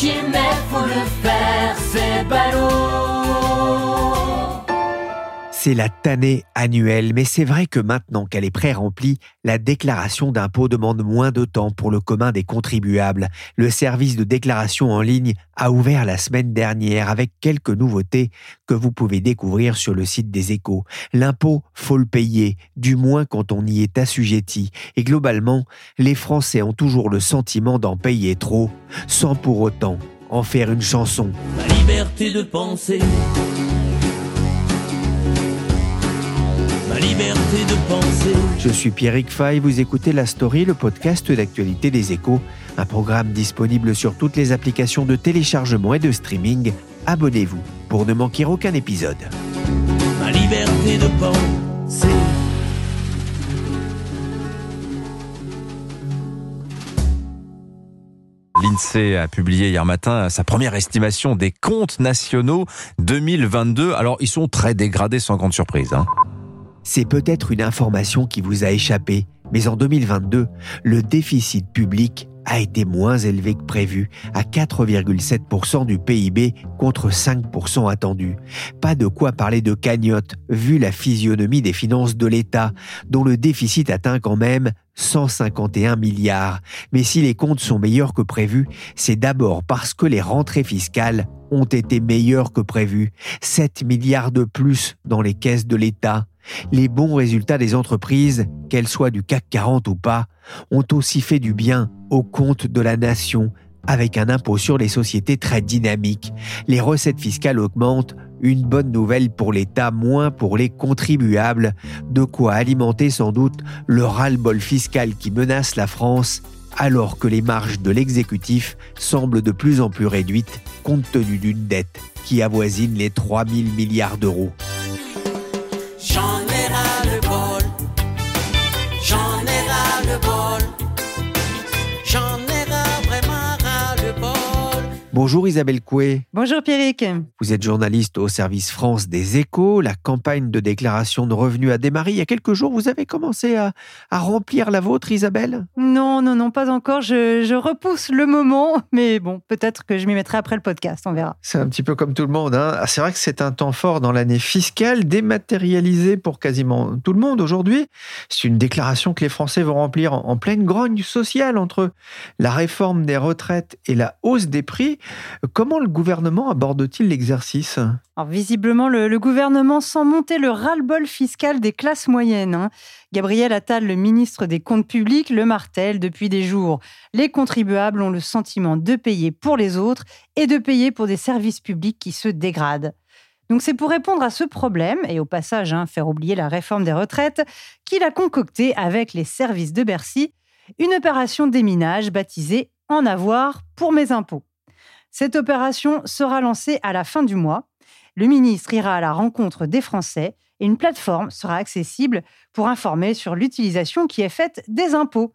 Chier, mais faut le faire, c'est ballot. C'est la tannée annuelle, mais c'est vrai que maintenant qu'elle est pré-remplie, la déclaration d'impôt demande moins de temps pour le commun des contribuables. Le service de déclaration en ligne a ouvert la semaine dernière avec quelques nouveautés que vous pouvez découvrir sur le site des échos. L'impôt, faut le payer, du moins quand on y est assujetti. Et globalement, les Français ont toujours le sentiment d'en payer trop, sans pour autant en faire une chanson. Ma liberté de penser. Liberté de penser. Je suis Pierrick Fay, vous écoutez La Story, le podcast d'actualité des échos, un programme disponible sur toutes les applications de téléchargement et de streaming. Abonnez-vous pour ne manquer aucun épisode. Ma liberté de penser. L'INSEE a publié hier matin sa première estimation des comptes nationaux 2022. Alors, ils sont très dégradés sans grande surprise. hein. C'est peut-être une information qui vous a échappé, mais en 2022, le déficit public a été moins élevé que prévu, à 4,7% du PIB contre 5% attendu. Pas de quoi parler de cagnotte, vu la physionomie des finances de l'État, dont le déficit atteint quand même 151 milliards. Mais si les comptes sont meilleurs que prévu, c'est d'abord parce que les rentrées fiscales ont été meilleures que prévu. 7 milliards de plus dans les caisses de l'État. Les bons résultats des entreprises, qu'elles soient du CAC 40 ou pas, ont aussi fait du bien au compte de la nation avec un impôt sur les sociétés très dynamique. Les recettes fiscales augmentent, une bonne nouvelle pour l'État, moins pour les contribuables, de quoi alimenter sans doute le ras-le-bol fiscal qui menace la France alors que les marges de l'exécutif semblent de plus en plus réduites compte tenu d'une dette qui avoisine les 3 000 milliards d'euros. Sean Bonjour Isabelle Coué, Bonjour Pierrick. vous êtes journaliste au service France des échos. La campagne de déclaration de revenus a démarré il y a quelques jours. Vous avez commencé à, à remplir la vôtre Isabelle? Non, non, non, pas encore. Je, je repousse le moment, mais bon, peut-être que je m'y mettrai après le podcast, on verra. C'est un petit peu comme tout le monde. hein. Ah, C'est vrai que c'est un temps fort dans l'année fiscale, dématérialisé pour quasiment tout le monde aujourd'hui. C'est une déclaration que les Français vont remplir en, en pleine grogne sociale entre la réforme des retraites et la hausse des prix. Comment le gouvernement aborde-t-il l'exercice? Visiblement, le, le gouvernement sent monter le ras-le-bol fiscal des classes moyennes. hein. Gabriel Attal, le ministre des Comptes publics, le martèle depuis des jours. Les contribuables ont le sentiment de payer pour les autres et de payer pour des services publics qui se dégradent. Donc c'est pour répondre à ce problème, et au passage hein, faire oublier la réforme des retraites, qu'il a concocté avec les services de Bercy une opération déminage baptisée En avoir pour mes impôts. Cette opération sera lancée à la fin du mois. Le ministre ira à la rencontre des Français et une plateforme sera accessible pour informer sur l'utilisation qui est faite des impôts.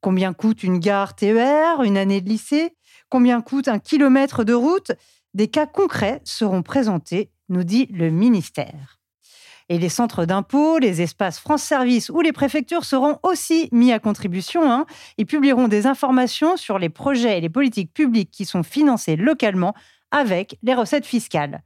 Combien coûte une gare TER, une année de lycée? Combien coûte un kilomètre de route? Des cas concrets seront présentés, nous dit le ministère. Et les centres d'impôts, les espaces France Service ou les préfectures seront aussi mis à contribution hein, et publieront des informations sur les projets et les politiques publiques qui sont financés localement avec les recettes fiscales.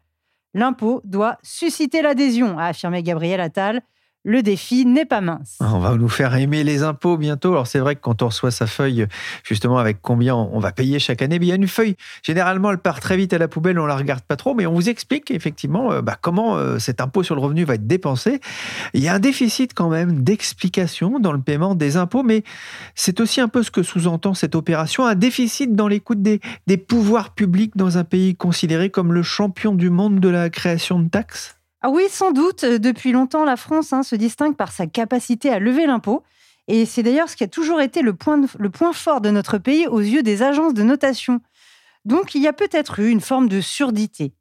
L'impôt doit susciter l'adhésion, a affirmé Gabriel Attal. Le défi n'est pas mince. On va nous faire aimer les impôts bientôt. Alors c'est vrai que quand on reçoit sa feuille, justement avec combien on va payer chaque année, il y a une feuille. Généralement, elle part très vite à la poubelle, on la regarde pas trop, mais on vous explique effectivement euh, bah, comment euh, cet impôt sur le revenu va être dépensé. Il y a un déficit quand même d'explication dans le paiement des impôts, mais c'est aussi un peu ce que sous-entend cette opération, un déficit dans l'écoute des, des pouvoirs publics dans un pays considéré comme le champion du monde de la création de taxes. Ah oui, sans doute. Euh, depuis longtemps, la France hein, se distingue par sa capacité à lever l'impôt. Et c'est d'ailleurs ce qui a toujours été le point, fort de notre pays aux yeux des agences de notation. Donc il y a peut-être eu une forme de surdité.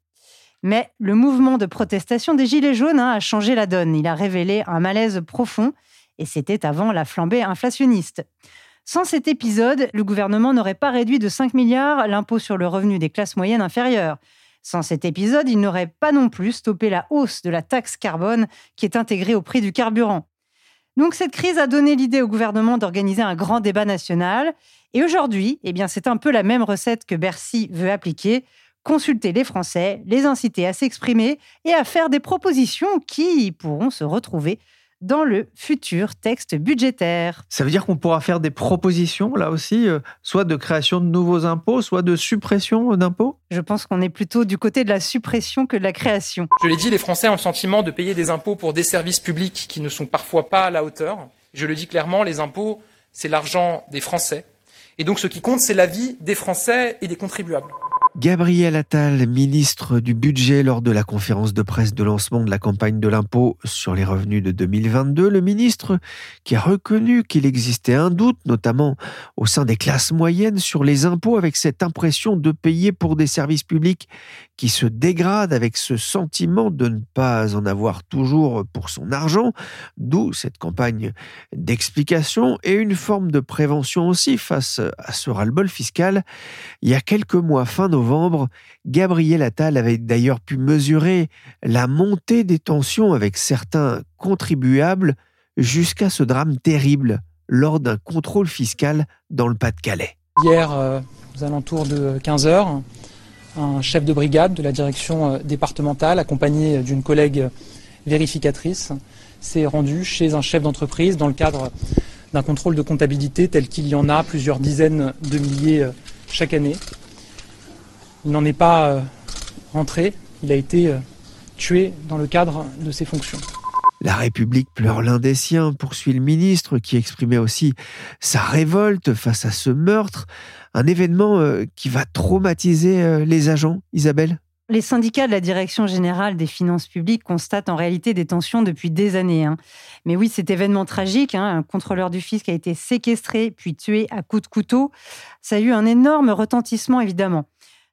Mais le mouvement de protestation des Gilets jaunes hein, a changé la donne. Il a révélé un malaise profond, et c'était avant la flambée inflationniste. Sans cet épisode, le gouvernement n'aurait pas réduit de 5 milliards l'impôt sur le revenu des classes moyennes inférieures. Sans cet épisode, il n'aurait pas non plus stoppé la hausse de la taxe carbone qui est intégrée au prix du carburant. Donc cette crise a donné l'idée au gouvernement d'organiser un grand débat national. Et aujourd'hui, eh c'est un peu la même recette que Bercy veut appliquer. Consulter les Français, les inciter à s'exprimer et à faire des propositions qui pourront se retrouver dans le futur texte budgétaire. Ça veut dire qu'on pourra faire des propositions, là aussi, euh, soit de création de nouveaux impôts, soit de suppression d'impôts? Je pense qu'on est plutôt du côté de la suppression que de la création. Je l'ai dit, les Français ont le sentiment de payer des impôts pour des services publics qui ne sont parfois pas à la hauteur. Je le dis clairement, les impôts, c'est l'argent des Français. Et donc ce qui compte, c'est la vie des Français et des contribuables. Gabriel Attal, ministre du Budget lors de la conférence de presse de lancement de la campagne de l'impôt sur les revenus de 2022, le ministre qui a reconnu qu'il existait un doute, notamment au sein des classes moyennes, sur les impôts avec cette impression de payer pour des services publics qui se dégradent avec ce sentiment de ne pas en avoir toujours pour son argent, d'où cette campagne d'explication et une forme de prévention aussi face à ce ras-le-bol fiscal. Il y a quelques mois, fin novembre, Gabriel Attal avait d'ailleurs pu mesurer la montée des tensions avec certains contribuables jusqu'à ce drame terrible lors d'un contrôle fiscal dans le Pas-de-Calais. Hier, euh, aux alentours de 15 heures, un chef de brigade de la direction euh, départementale, accompagné d'une collègue vérificatrice, s'est rendu chez un chef d'entreprise dans le cadre d'un contrôle de comptabilité tel qu'il y en a plusieurs dizaines de milliers euh, chaque année. Il n'en est pas euh, rentré, il a été euh, tué dans le cadre de ses fonctions. La République pleure l'un des siens, poursuit le ministre, qui exprimait aussi sa révolte face à ce meurtre, un événement euh, qui va traumatiser les agents, Isabelle? Les syndicats de la Direction générale des finances publiques constatent en réalité des tensions depuis des années. Hein. Mais oui, cet événement tragique, hein, un contrôleur du fisc a été séquestré puis tué à coups de couteau, ça a eu un énorme retentissement évidemment.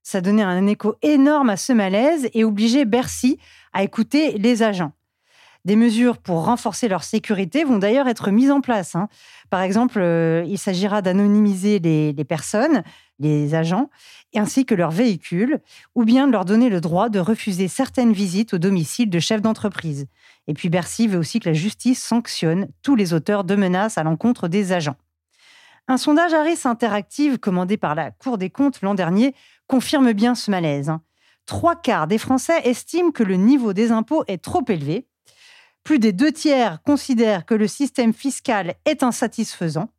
Ça donnait un écho énorme à ce malaise et obligeait Bercy à écouter les agents. Des mesures pour renforcer leur sécurité vont d'ailleurs être mises en place. Hein. Par exemple, euh, il s'agira d'anonymiser les, personnes, les agents, ainsi que leurs véhicules, ou bien de leur donner le droit de refuser certaines visites au domicile de chefs d'entreprise. Et puis Bercy veut aussi que la justice sanctionne tous les auteurs de menaces à l'encontre des agents. Un sondage Harris Interactive commandé par la Cour des comptes l'an dernier confirme bien ce malaise. Hein. Trois quarts des Français estiment que le niveau des impôts est trop élevé. Plus des deux tiers considèrent que le système fiscal est insatisfaisant.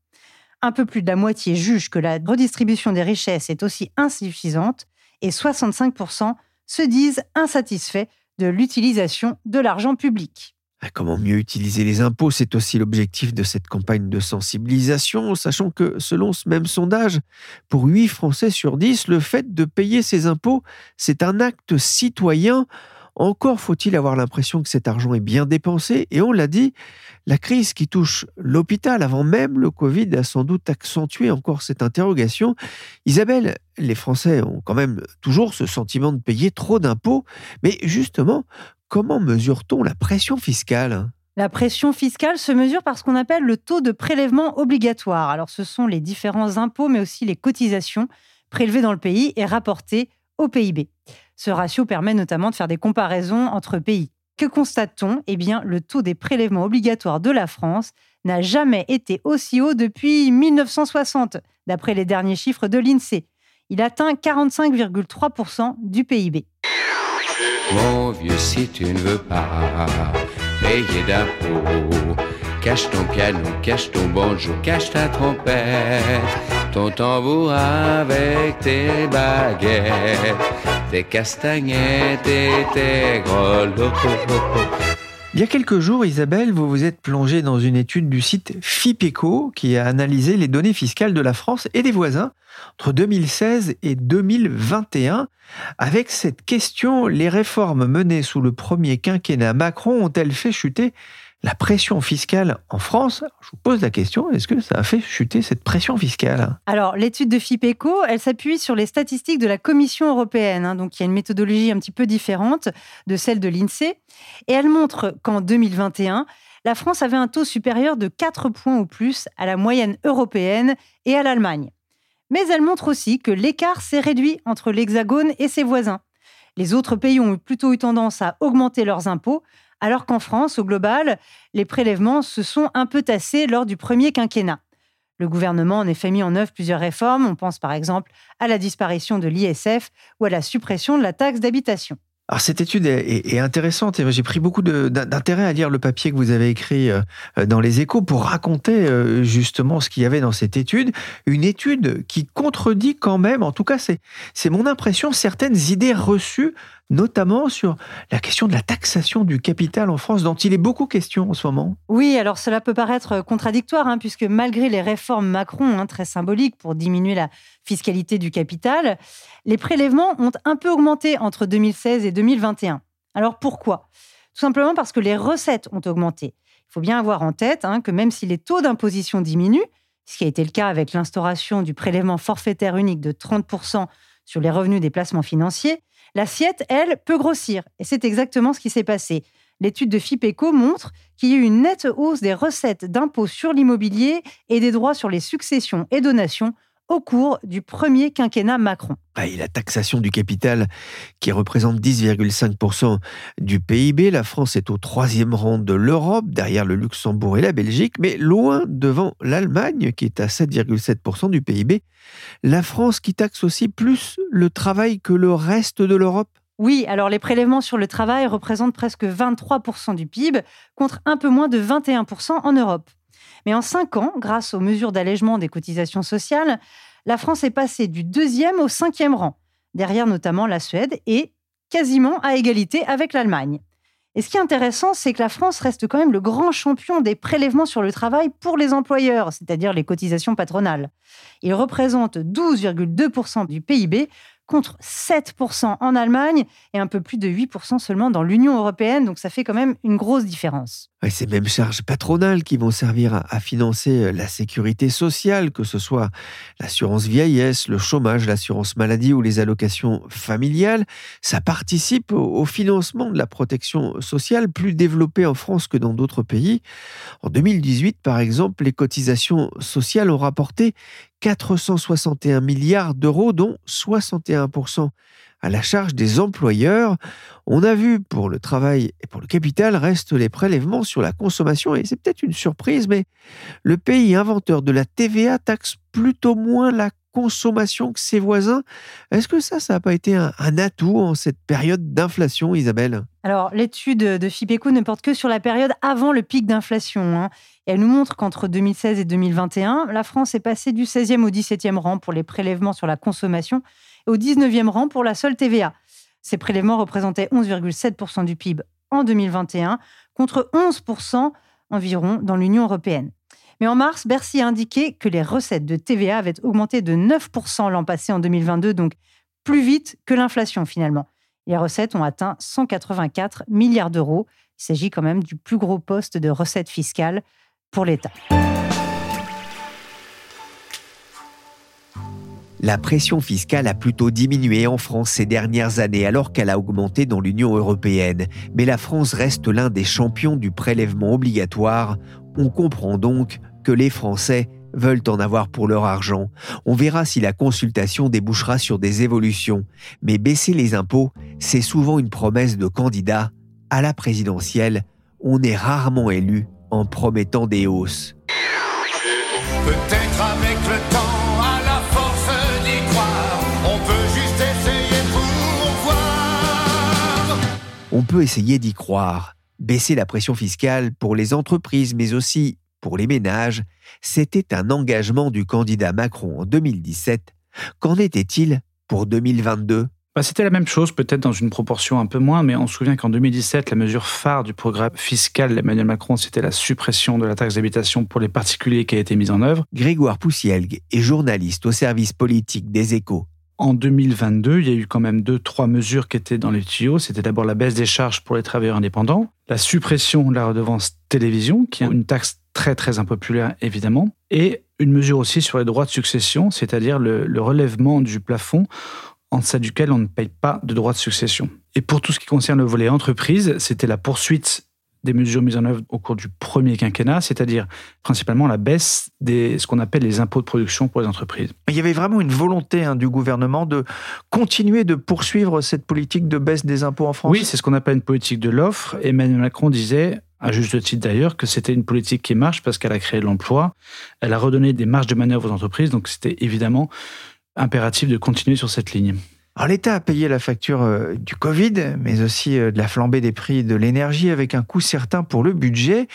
Un peu plus de la moitié jugent que la redistribution des richesses est aussi insuffisante. Et 65% se disent insatisfaits de l'utilisation de l'argent public. Ah, comment mieux utiliser les impôts? C'est aussi l'objectif de cette campagne de sensibilisation, sachant que selon ce même sondage, pour 8 Français sur 10, le fait de payer ses impôts, c'est un acte citoyen. Encore faut-il avoir l'impression que cet argent est bien dépensé, et on l'a dit, la crise qui touche l'hôpital avant même le Covid a sans doute accentué encore cette interrogation. Isabelle, les Français ont quand même toujours ce sentiment de payer trop d'impôts, mais justement, Comment mesure-t-on la pression fiscale? La pression fiscale se mesure par ce qu'on appelle le taux de prélèvement obligatoire. Alors, ce sont les différents impôts, mais aussi les cotisations prélevées dans le pays et rapportées au PIB. Ce ratio permet notamment de faire des comparaisons entre pays. Que constate-t-on? Eh bien, le taux des prélèvements obligatoires de la France n'a jamais été aussi haut depuis 1960, d'après les derniers chiffres de l'INSEE. Il atteint 45,3% du PIB. Mon vieux, si tu ne veux pas payer d'impôts. Cache ton piano, cache ton banjo, cache ta trompette, ton tambour avec tes baguettes, tes castagnettes et tes grelots. Il y a quelques jours, Isabelle, vous vous êtes plongée dans une étude du site FIPECO qui a analysé les données fiscales de la France et des voisins entre 2016 et 2021. Avec cette question, les réformes menées sous le premier quinquennat Macron ont-elles fait chuter la pression fiscale en France, je vous pose la question, est-ce que ça a fait chuter cette pression fiscale? Alors, l'étude de FIPECO, elle s'appuie sur les statistiques de la Commission européenne. Hein, donc, il y a une méthodologie un petit peu différente de celle de l'INSEE. Et elle montre qu'en 2021, la France avait un taux supérieur de 4 points ou plus à la moyenne européenne et à l'Allemagne. Mais elle montre aussi que l'écart s'est réduit entre l'Hexagone et ses voisins. Les autres pays ont plutôt eu tendance à augmenter leurs impôts, alors qu'en France, au global, les prélèvements se sont un peu tassés lors du premier quinquennat. Le gouvernement en effet mis en œuvre plusieurs réformes, on pense par exemple à la disparition de l'ISF ou à la suppression de la taxe d'habitation. Alors cette étude est, intéressante et j'ai pris beaucoup d'intérêt à lire le papier que vous avez écrit euh, dans les échos pour raconter euh, justement ce qu'il y avait dans cette étude. Une étude qui contredit quand même, en tout cas c'est mon impression, certaines idées reçues notamment sur la question de la taxation du capital en France, dont il est beaucoup question en ce moment. Oui, alors cela peut paraître contradictoire, hein, puisque malgré les réformes Macron, hein, très symboliques pour diminuer la fiscalité du capital, les prélèvements ont un peu augmenté entre 2016 et 2021. Alors pourquoi? Tout simplement parce que les recettes ont augmenté. Il faut bien avoir en tête hein, que même si les taux d'imposition diminuent, ce qui a été le cas avec l'instauration du prélèvement forfaitaire unique de 30% sur les revenus des placements financiers, L'assiette, elle, peut grossir. Et c'est exactement ce qui s'est passé. L'étude de FIPECO montre qu'il y a eu une nette hausse des recettes d'impôts sur l'immobilier et des droits sur les successions et donations au cours du premier quinquennat Macron. Ah, la taxation du capital qui représente 10,5% du PIB. La France est au troisième rang de l'Europe, derrière le Luxembourg et la Belgique, mais loin devant l'Allemagne qui est à 7,7% du PIB. La France qui taxe aussi plus le travail que le reste de l'Europe? Oui, alors les prélèvements sur le travail représentent presque 23% du PIB, contre un peu moins de 21% en Europe. Mais en cinq ans, grâce aux mesures d'allègement des cotisations sociales, la France est passée du deuxième au cinquième rang, derrière notamment la Suède et quasiment à égalité avec l'Allemagne. Et ce qui est intéressant, c'est que la France reste quand même le grand champion des prélèvements sur le travail pour les employeurs, c'est-à-dire les cotisations patronales. Il représente 12,2% du PIB contre 7% en Allemagne et un peu plus de 8% seulement dans l'Union européenne. Donc ça fait quand même une grosse différence. Ces mêmes charges patronales qui vont servir à, financer euh, la sécurité sociale, que ce soit l'assurance vieillesse, le chômage, l'assurance maladie ou les allocations familiales, ça participe au, financement de la protection sociale plus développée en France que dans d'autres pays. En 2018, par exemple, les cotisations sociales ont rapporté 461 milliards d'euros, dont 61% à la charge des employeurs. On a vu pour le travail et pour le capital restent les prélèvements sur la consommation et c'est peut-être une surprise, mais le pays inventeur de la TVA taxe plutôt moins la consommation que ses voisins. Est-ce que ça, ça n'a pas été un, atout en cette période d'inflation, Isabelle? Alors, l'étude de FIPECO ne porte que sur la période avant le pic d'inflation. Hein. elle nous montre qu'entre 2016 et 2021, la France est passée du 16e au 17e rang pour les prélèvements sur la consommation au 19e rang pour la seule TVA. Ces prélèvements représentaient 11,7% du PIB en 2021 contre 11% environ dans l'Union européenne. Mais en mars, Bercy a indiqué que les recettes de TVA avaient augmenté de 9% l'an passé en 2022, donc plus vite que l'inflation finalement. Les recettes ont atteint 184 milliards d'euros. Il s'agit quand même du plus gros poste de recettes fiscales pour l'État. La pression fiscale a plutôt diminué en France ces dernières années alors qu'elle a augmenté dans l'Union européenne. Mais la France reste l'un des champions du prélèvement obligatoire. On comprend donc que les Français veulent en avoir pour leur argent. On verra si la consultation débouchera sur des évolutions. Mais baisser les impôts, c'est souvent une promesse de candidat. À la présidentielle, on est rarement élu en promettant des hausses. On peut essayer d'y croire, Baisser la pression fiscale pour les entreprises, mais aussi pour les ménages, c'était un engagement du candidat Macron en 2017. Qu'en était-il pour 2022 bah, C'était la même chose, peut-être dans une proportion un peu moins, mais on se souvient qu'en 2017, la mesure phare du programme fiscal d'Emmanuel Macron, c'était la suppression de la taxe d'habitation pour les particuliers qui a été mise en œuvre. Grégoire Poussielgue est journaliste au service politique des échos. En 2022, il y a eu quand même deux, trois mesures qui étaient dans les tuyaux. C'était d'abord la baisse des charges pour les travailleurs indépendants, la suppression de la redevance télévision, qui est une taxe très très impopulaire évidemment, et une mesure aussi sur les droits de succession, c'est-à-dire le, relèvement du plafond en deçà duquel on ne paye pas de droits de succession. Et pour tout ce qui concerne le volet entreprise, c'était la poursuite des mesures mises en œuvre au cours du premier quinquennat, c'est-à-dire principalement la baisse des ce qu'on appelle les impôts de production pour les entreprises. Il y avait vraiment une volonté hein, du gouvernement de continuer de poursuivre cette politique de baisse des impôts en France. Oui, c'est ce qu'on appelle une politique de l'offre. Emmanuel Macron disait à juste titre d'ailleurs, que c'était une politique qui marche parce qu'elle a créé de l'emploi, elle a redonné des marges de manœuvre aux entreprises, donc c'était évidemment impératif de continuer sur cette ligne. Alors l'État a payé la facture euh, du Covid, mais aussi euh, de la flambée des prix de l'énergie avec un coût certain pour le budget.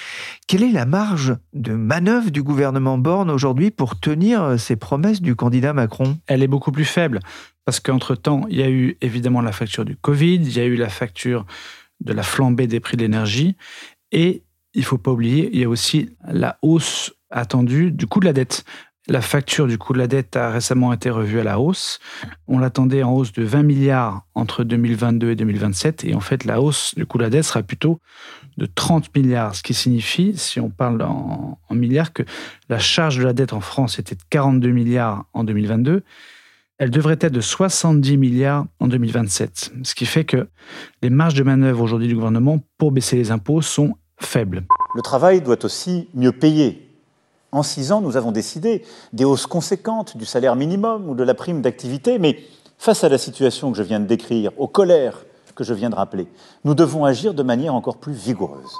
Quelle est la marge de manœuvre du gouvernement Borne aujourd'hui pour tenir euh, ses promesses du candidat Macron? Elle est beaucoup plus faible parce qu'entre-temps, il y a eu évidemment la facture du Covid, il y a eu la facture de la flambée des prix de l'énergie et il faut pas oublier, il y a aussi la hausse attendue du coût de la dette. La facture du coût de la dette a récemment été revue à la hausse. On l'attendait en hausse de 20 milliards entre 2022 et 2027. Et en fait, la hausse du coût de la dette sera plutôt de 30 milliards, ce qui signifie, si on parle en, en milliards, que la charge de la dette en France était de 42 milliards en 2022. Elle devrait être de 70 milliards en 2027. Ce qui fait que les marges de manœuvre aujourd'hui du gouvernement pour baisser les impôts sont faibles. Le travail doit aussi mieux payer. En six ans, nous avons décidé des hausses conséquentes du salaire minimum ou de la prime d'activité, mais face à la situation que je viens de décrire, aux colères que je viens de rappeler, nous devons agir de manière encore plus vigoureuse.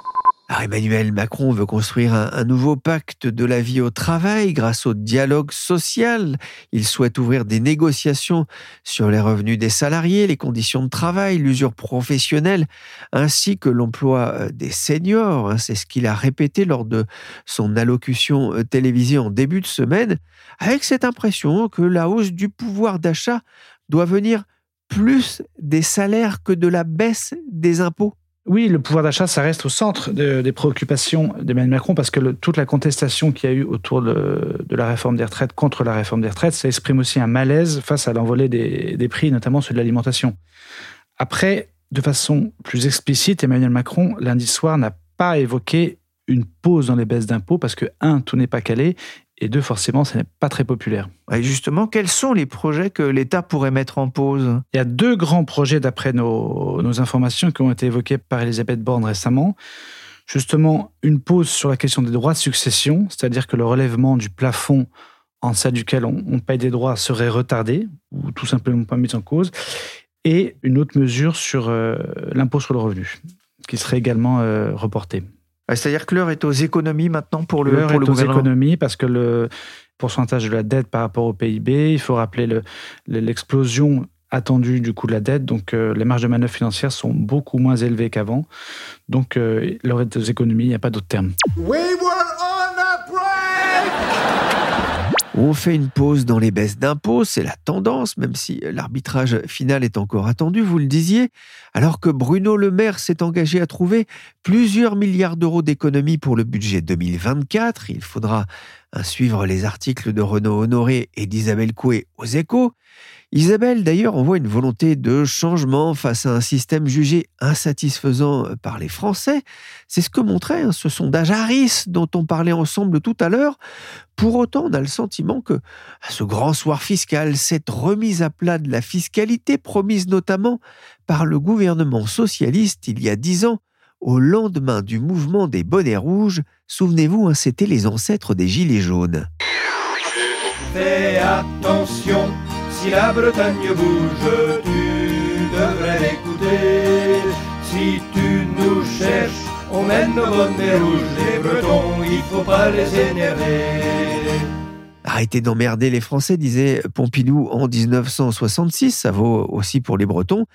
Emmanuel Macron veut construire un, un, nouveau pacte de la vie au travail grâce au dialogue social. Il souhaite ouvrir des négociations sur les revenus des salariés, les conditions de travail, l'usure professionnelle, ainsi que l'emploi euh, des seniors. C'est ce qu'il a répété lors de son allocution euh, télévisée en début de semaine, avec cette impression que la hausse du pouvoir d'achat doit venir plus des salaires que de la baisse des impôts. Oui, le pouvoir d'achat, ça reste au centre de, des préoccupations d'Emmanuel Macron parce que toute la contestation qu'il y a eu autour de, la réforme des retraites contre la réforme des retraites, ça exprime aussi un malaise face à l'envolée des, des, prix, notamment ceux de l'alimentation. Après, de façon plus explicite, Emmanuel Macron, lundi soir, n'a pas évoqué une pause dans les baisses d'impôts parce que, un, tout n'est pas calé, et deux, forcément, ce n'est pas très populaire. Et justement, quels sont les projets que l'État pourrait mettre en pause? Il y a deux grands projets, d'après nos, nos, informations, qui ont été évoqués par Elisabeth Borne récemment. Justement, une pause sur la question des droits de succession, c'est-à-dire que le relèvement du plafond en deçà duquel on, on paye des droits serait retardé, ou tout simplement pas mis en cause, et une autre mesure sur euh, l'impôt sur le revenu, qui serait également euh, reportée. C'est-à-dire que l'heure est aux économies maintenant pour le, pour le est aux économies parce que le pourcentage de la dette par rapport au PIB, il faut rappeler l'explosion attendue du coût de la dette. Donc, euh, les marges de manœuvre financières sont beaucoup moins élevées qu'avant. Donc, euh, l'heure est aux économies, il n'y a pas d'autre terme. We were on a break! On fait une pause dans les baisses d'impôts, c'est la tendance, même si l'arbitrage final est encore attendu, vous le disiez, alors que Bruno Le Maire s'est engagé à trouver plusieurs milliards d'euros d'économies pour le budget 2024. Il faudra suivre les articles de Renaud Honoré et d'Isabelle Coué aux échos. Isabelle, d'ailleurs, envoie une volonté de changement face à un système jugé insatisfaisant par les Français. C'est ce que montrait hein, ce sondage Harris dont on parlait ensemble tout à l'heure. Pour autant, on a le sentiment que ce grand soir fiscal, cette remise à plat de la fiscalité promise notamment par le gouvernement socialiste il y a dix ans, au lendemain du mouvement des bonnets rouges, souvenez-vous, hein, c'était les ancêtres des gilets jaunes. Attention, si la Bretagne bouge, tu devrais l'écouter. Si tu nous cherches, on mène nos bonnets rouges. Les Bretons, il faut pas les énerver. Arrêtez d'emmerder les Français, disait Pompidou en 1966. Ça vaut aussi pour les Bretons.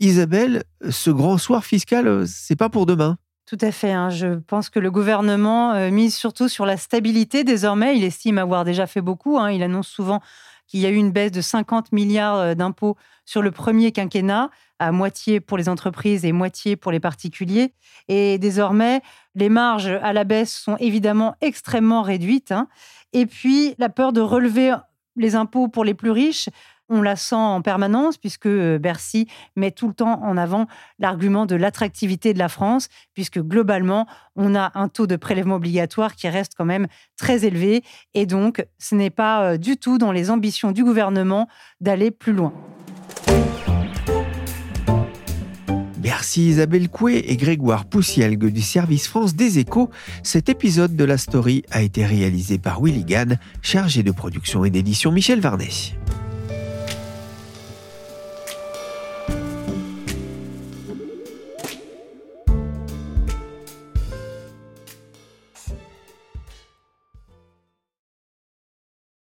Isabelle, ce grand soir fiscal, c'est pas pour demain. Tout à fait. Hein. Je pense que le gouvernement euh, mise surtout sur la stabilité désormais. Il estime avoir déjà fait beaucoup. Hein. Il annonce souvent qu'il y a eu une baisse de 50 milliards euh, d'impôts sur le premier quinquennat, à moitié pour les entreprises et moitié pour les particuliers. Et désormais, les marges à la baisse sont évidemment extrêmement réduites. Hein. Et puis, la peur de relever les impôts pour les plus riches on la sent en permanence puisque euh, Bercy met tout le temps en avant l'argument de l'attractivité de la France, puisque globalement, on a un taux de prélèvement obligatoire qui reste quand même très élevé. Et donc, ce n'est pas euh, du tout dans les ambitions du gouvernement d'aller plus loin. Merci Isabelle Coué et Grégoire Poussielgue du service France des Échos. Cet épisode de la story a été réalisé par Willy Gann, chargé de production et d'édition Michel Varnet.